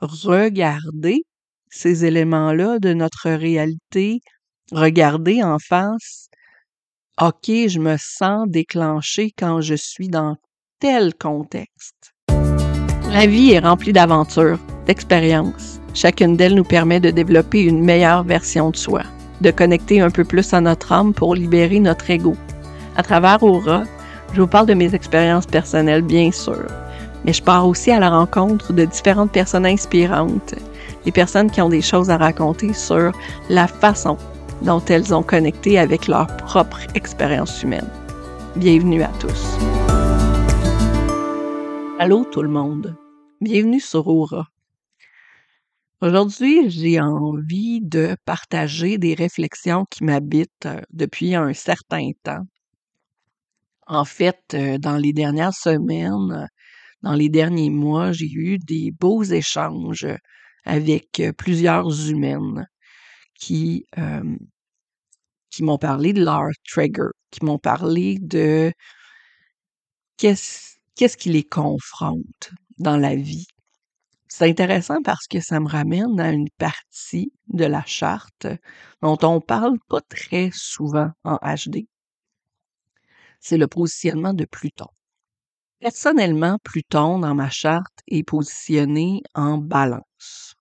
regarder ces éléments-là de notre réalité, regarder en face, OK, je me sens déclenché quand je suis dans tel contexte. La vie est remplie d'aventures, d'expériences. Chacune d'elles nous permet de développer une meilleure version de soi, de connecter un peu plus à notre âme pour libérer notre ego. À travers Aura, je vous parle de mes expériences personnelles, bien sûr, mais je pars aussi à la rencontre de différentes personnes inspirantes, des personnes qui ont des choses à raconter sur la façon dont elles ont connecté avec leur propre expérience humaine. Bienvenue à tous. Allô tout le monde. Bienvenue sur Aura. Aujourd'hui, j'ai envie de partager des réflexions qui m'habitent euh, depuis un certain temps. En fait, euh, dans les dernières semaines, dans les derniers mois, j'ai eu des beaux échanges avec euh, plusieurs humaines qui, m'ont parlé de leur trigger, qui m'ont parlé de qu'est-ce qu'est-ce qui les confronte dans la vie. C'est intéressant parce que ça me ramène à une partie de la charte dont on parle pas très souvent en HD. C'est le positionnement de Pluton. Personnellement, Pluton dans ma charte est positionné en balance.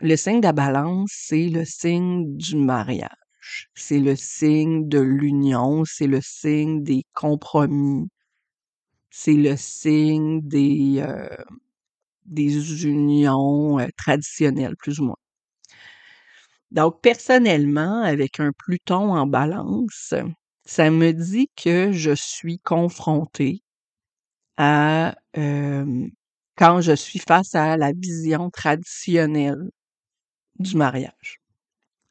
Le signe de la balance, c'est le signe du mariage. C'est le signe de l'union, c'est le signe des compromis, c'est le signe des, euh, des unions euh, traditionnelles, plus ou moins. Donc, personnellement, avec un Pluton en balance, ça me dit que je suis confrontée à quand je suis face à la vision traditionnelle du mariage.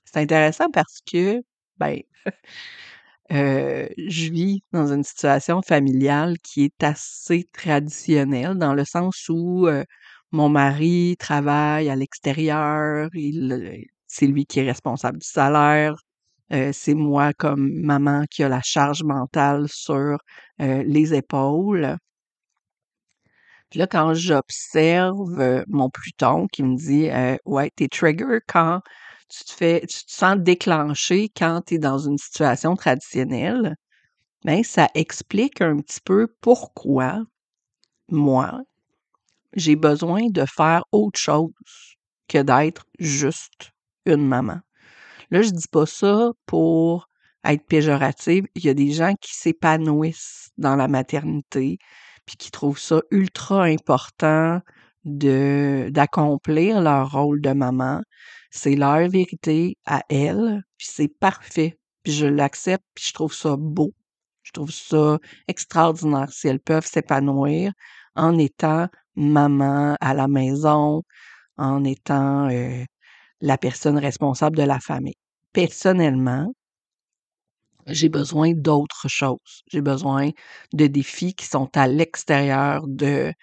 C'est intéressant parce que, ben, Euh, je vis dans une situation familiale qui est assez traditionnelle dans le sens où euh, mon mari travaille à l'extérieur, il, euh, c'est lui qui est responsable du salaire, c'est moi comme maman qui a la charge mentale sur les épaules. Puis là, quand j'observe mon Pluton qui me dit Ouais, t'es trigger quand tu te fais, tu te sens déclenché quand tu es dans une situation traditionnelle, ben, ça explique un petit peu pourquoi moi, j'ai besoin de faire autre chose que d'être juste une maman. Là, je dis pas ça pour être péjorative. Il y a des gens qui s'épanouissent dans la maternité puis qui trouvent ça ultra important de d'accomplir leur rôle de maman, c'est leur vérité à elles, puis c'est parfait. Puis je l'accepte, puis je trouve ça beau. Je trouve ça extraordinaire si elles peuvent s'épanouir en étant maman à la maison, en étant euh, la personne responsable de la famille. Personnellement, j'ai besoin d'autres choses. J'ai besoin de défis qui sont à l'extérieur de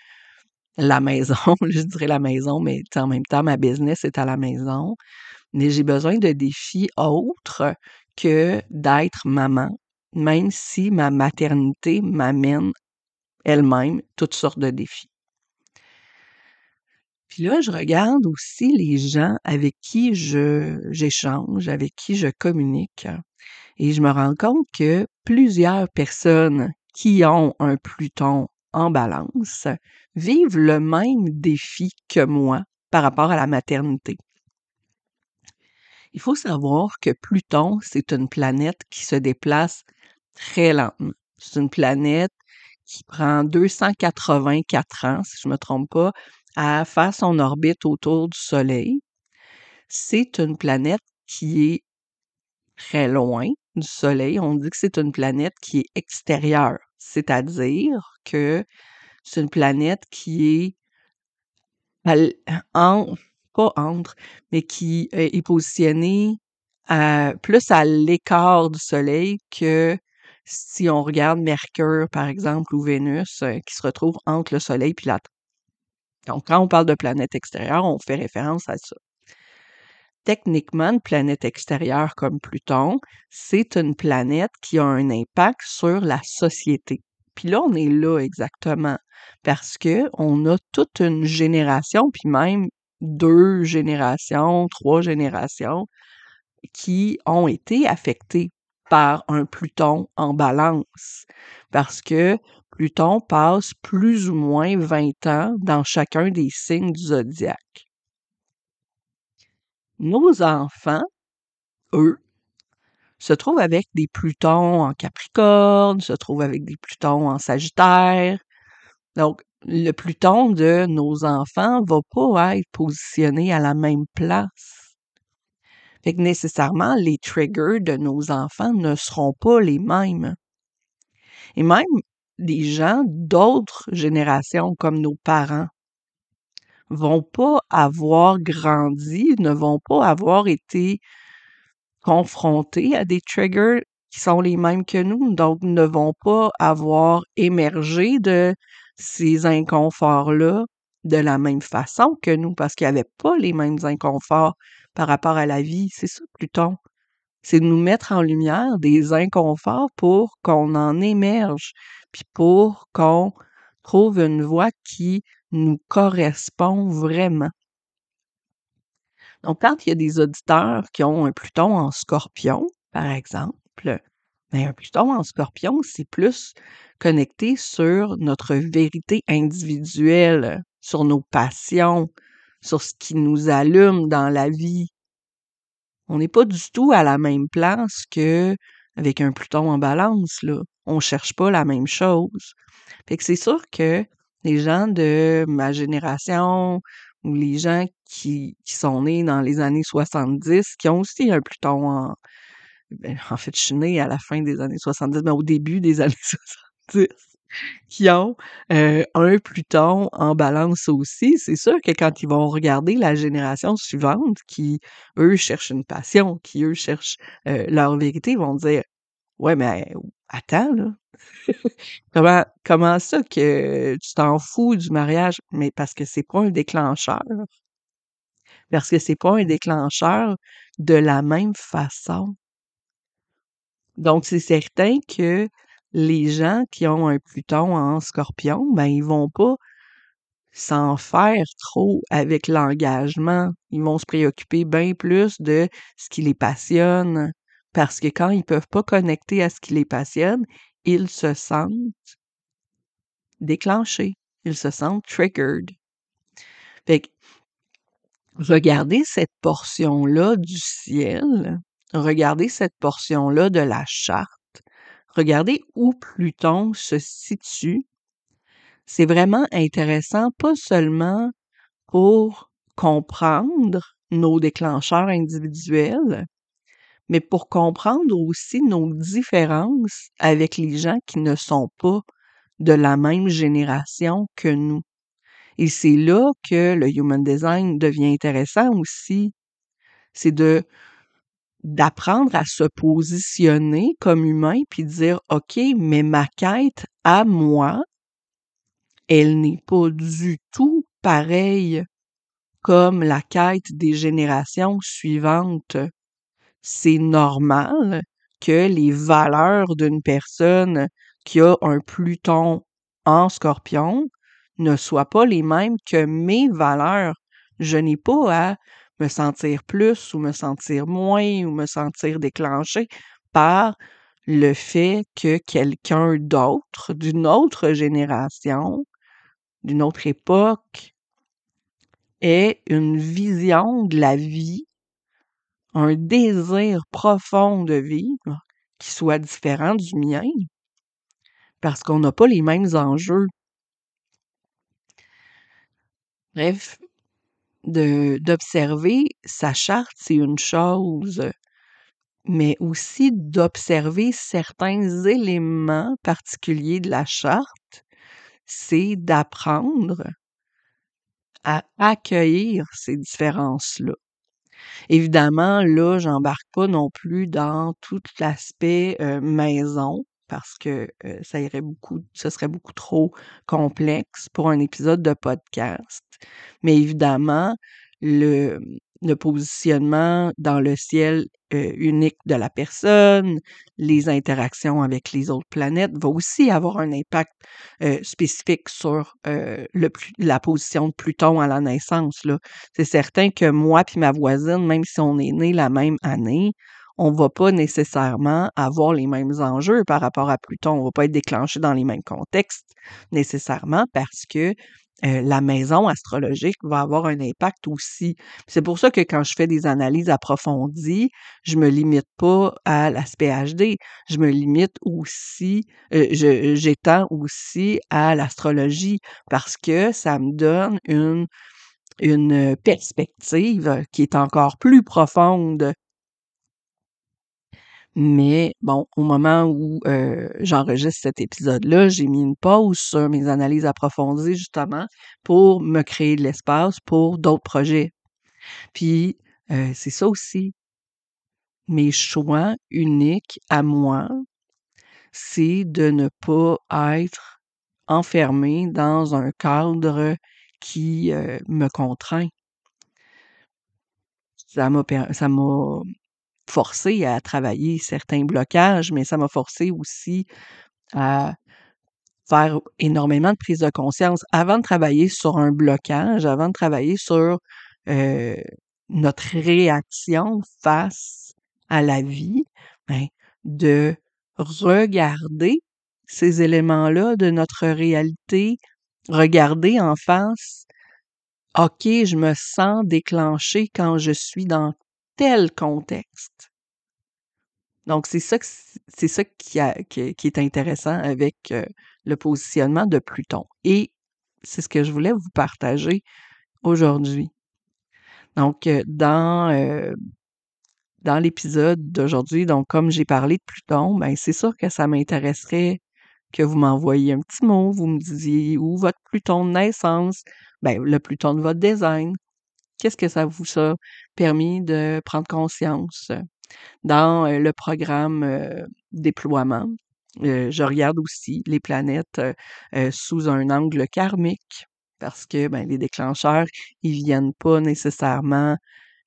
la maison, je dirais la maison, mais en même temps, ma business est à la maison. Mais j'ai besoin de défis autres que d'être maman, même si ma maternité m'amène elle-même toutes sortes de défis. Puis là, je regarde aussi les gens avec qui je j'échange, avec qui je communique, et je me rends compte que plusieurs personnes qui ont un Pluton en balance vivent le même défi que moi par rapport à la maternité. Il faut savoir que Pluton, c'est une planète qui se déplace très lentement. C'est une planète qui prend 284 ans, si je ne me trompe pas, à faire son orbite autour du Soleil. C'est une planète qui est très loin du Soleil. On dit que c'est une planète qui est extérieure, c'est-à-dire que c'est une planète qui est en, pas entre, mais qui est positionnée plus à l'écart du Soleil que si on regarde Mercure, par exemple, ou Vénus, euh, qui se retrouve entre le Soleil et la Terre. Donc, quand on parle de planète extérieure, on fait référence à ça. Techniquement, une planète extérieure comme Pluton, c'est une planète qui a un impact sur la société. Puis là, on est là exactement parce que on a toute une génération, puis même deux générations, trois générations qui ont été affectées par un Pluton en balance. Parce que Pluton passe plus ou moins 20 ans dans chacun des signes du zodiaque. Nos enfants, eux, se trouvent avec des Plutons en Capricorne, se trouvent avec des Plutons en Sagittaire. Donc, le Pluton de nos enfants va pas être positionné à la même place. Fait que nécessairement, les triggers de nos enfants ne seront pas les mêmes. Et même des gens d'autres générations comme nos parents vont pas avoir grandi, ne vont pas avoir été confrontés à des triggers qui sont les mêmes que nous, donc ne vont pas avoir émergé de ces inconforts-là de la même façon que nous, parce qu'il n'y avait pas les mêmes inconforts par rapport à la vie. C'est ça, Pluton. C'est de nous mettre en lumière des inconforts pour qu'on en émerge, puis pour qu'on trouve une voie qui nous correspond vraiment. Donc, quand il y a des auditeurs qui ont un Pluton en scorpion, par exemple, ben, un Pluton en scorpion, c'est plus connecté sur notre vérité individuelle, sur nos passions, sur ce qui nous allume dans la vie. On n'est pas du tout à la même place que avec un Pluton en balance, là. On cherche pas la même chose. Fait que c'est sûr que les gens de ma génération ou les gens qui, qui sont nés dans les années 70, qui ont aussi un Pluton en... Ben, en fait, je suis née à la fin des années 70, mais au début des années 70 qui ont euh, un Pluton en balance aussi, c'est sûr que quand ils vont regarder la génération suivante, qui, eux, cherchent une passion, qui, eux, cherchent euh, leur vérité, ils vont dire Ouais, mais attends, là. comment, comment ça que tu t'en fous du mariage? Mais parce que c'est pas un déclencheur. Parce que c'est pas un déclencheur de la même façon. Donc, c'est certain que les gens qui ont un Pluton en scorpion, ben, ils vont pas s'en faire trop avec l'engagement. Ils vont se préoccuper bien plus de ce qui les passionne. Parce que quand ils peuvent pas connecter à ce qui les passionne, ils se sentent déclenchés. Ils se sentent triggered. Fait que, regardez cette portion-là du ciel, regardez cette portion-là de la charte, regardez où Pluton se situe. C'est vraiment intéressant, pas seulement pour comprendre nos déclencheurs individuels, mais pour comprendre aussi nos différences avec les gens qui ne sont pas de la même génération que nous. Et c'est là que le human design devient intéressant aussi. C'est de d'apprendre à se positionner comme humain puis dire OK, mais ma quête à moi, elle n'est pas du tout pareille comme la quête des générations suivantes. C'est normal que les valeurs d'une personne qui a un Pluton en scorpion ne soient pas les mêmes que mes valeurs. Je n'ai pas à me sentir plus ou me sentir moins ou me sentir déclenché par le fait que quelqu'un d'autre, d'une autre génération, d'une autre époque, ait une vision de la vie, un désir profond de vivre qui soit différent du mien, parce qu'on n'a pas les mêmes enjeux. Bref, d'observer sa charte, c'est une chose, mais aussi d'observer certains éléments particuliers de la charte, c'est d'apprendre à accueillir ces différences-là. Évidemment, là, j'embarque pas non plus dans tout l'aspect maison parce que ça irait beaucoup, ce serait beaucoup trop complexe pour un épisode de podcast. Mais évidemment, le, le positionnement dans le ciel unique de la personne, les interactions avec les autres planètes, va aussi avoir un impact spécifique sur le, la position de Pluton à la naissance. C'est certain que moi puis ma voisine, même si on est né la même année, on va pas nécessairement avoir les mêmes enjeux par rapport à Pluton. On va pas être déclenché dans les mêmes contextes nécessairement parce que la maison astrologique va avoir un impact aussi. C'est pour ça que quand je fais des analyses approfondies, je me limite pas à l'aspect HD, je me limite aussi, j'étends aussi à l'astrologie parce que ça me donne une une perspective qui est encore plus profonde mais bon, au moment où j'enregistre cet épisode-là, j'ai mis une pause sur mes analyses approfondies justement pour me créer de l'espace pour d'autres projets. Puis c'est ça aussi. Mes choix uniques à moi, c'est de ne pas être enfermé dans un cadre qui me contraint. Ça m'a ça m'a forcé à travailler certains blocages, mais ça m'a forcé aussi à faire énormément de prise de conscience avant de travailler sur un blocage, avant de travailler sur notre réaction face à la vie, ben, de regarder ces éléments-là de notre réalité, regarder en face, OK, je me sens déclenché quand je suis dans contexte. Donc, c'est ça, qui, est intéressant avec le positionnement de Pluton. Et c'est ce que je voulais vous partager aujourd'hui. Donc, dans, dans l'épisode d'aujourd'hui, donc comme j'ai parlé de Pluton, ben c'est sûr que ça m'intéresserait que vous m'envoyiez un petit mot, vous me disiez où votre Pluton de naissance, ben le Pluton de votre design, qu'est-ce que ça vous a permis de prendre conscience dans le programme déploiement? je regarde aussi les planètes sous un angle karmique parce que ben, les déclencheurs, ils viennent pas nécessairement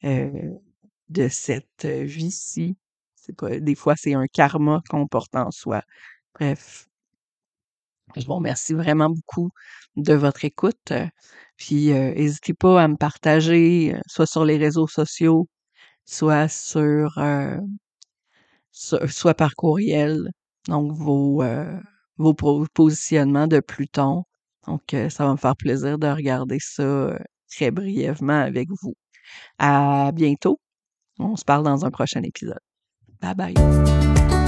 de cette vie-ci. Des fois, c'est un karma qu'on porte en soi. Bref, je vous remercie vraiment beaucoup de votre écoute. Puis n'hésitez pas à me partager, soit sur les réseaux sociaux, soit sur par courriel, donc vos, vos positionnements de Pluton. Donc, ça va me faire plaisir de regarder ça très brièvement avec vous. À bientôt. On se parle dans un prochain épisode. Bye bye.